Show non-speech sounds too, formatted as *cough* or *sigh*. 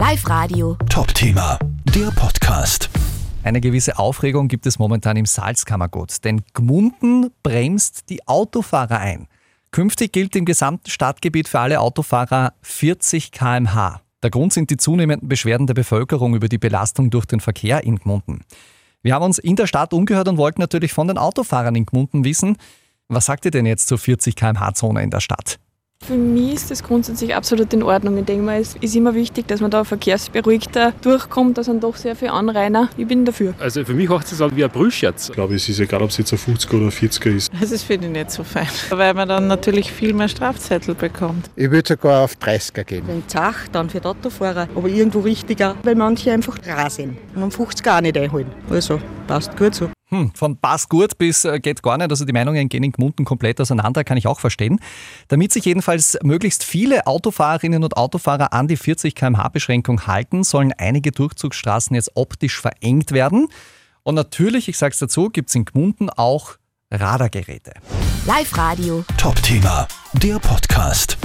Live Radio. Top-Thema, der Podcast. Eine gewisse Aufregung gibt es momentan im Salzkammergut, denn Gmunden bremst die Autofahrer ein. Künftig gilt im gesamten Stadtgebiet für alle Autofahrer 40 km/h. Der Grund sind die zunehmenden Beschwerden der Bevölkerung über die Belastung durch den Verkehr in Gmunden. Wir haben uns in der Stadt umgehört und wollten natürlich von den Autofahrern in Gmunden wissen, was sagt ihr denn jetzt zur 40 km/h-Zone in der Stadt? Für mich ist das grundsätzlich absolut in Ordnung. Ich denke mal, es ist immer wichtig, dass man da verkehrsberuhigter durchkommt. Da sind doch sehr viele Anrainer. Ich bin dafür. Also für mich macht es an wie ein Brüllscherz. Ich glaube, es ist egal, ob es jetzt ein 50er oder ein 40er ist. Das finde ich nicht so fein, *laughs* weil man dann natürlich viel mehr Strafzettel bekommt. Ich würde sogar auf 30er gehen. Wenn Zach, dann für die Autofahrer. Aber irgendwo richtiger, weil manche einfach rar sind und am 50er auch nicht einholen. Also, passt gut so. Hm, von passt gut bis äh, geht gar nicht. Also die Meinungen gehen in Gmunden komplett auseinander, kann ich auch verstehen. Damit sich jedenfalls möglichst viele Autofahrerinnen und Autofahrer an die 40 km/h-Beschränkung halten, sollen einige Durchzugsstraßen jetzt optisch verengt werden. Und natürlich, ich sage es dazu, gibt es in Gmunden auch Radargeräte. Live Radio. Top-Thema, der Podcast.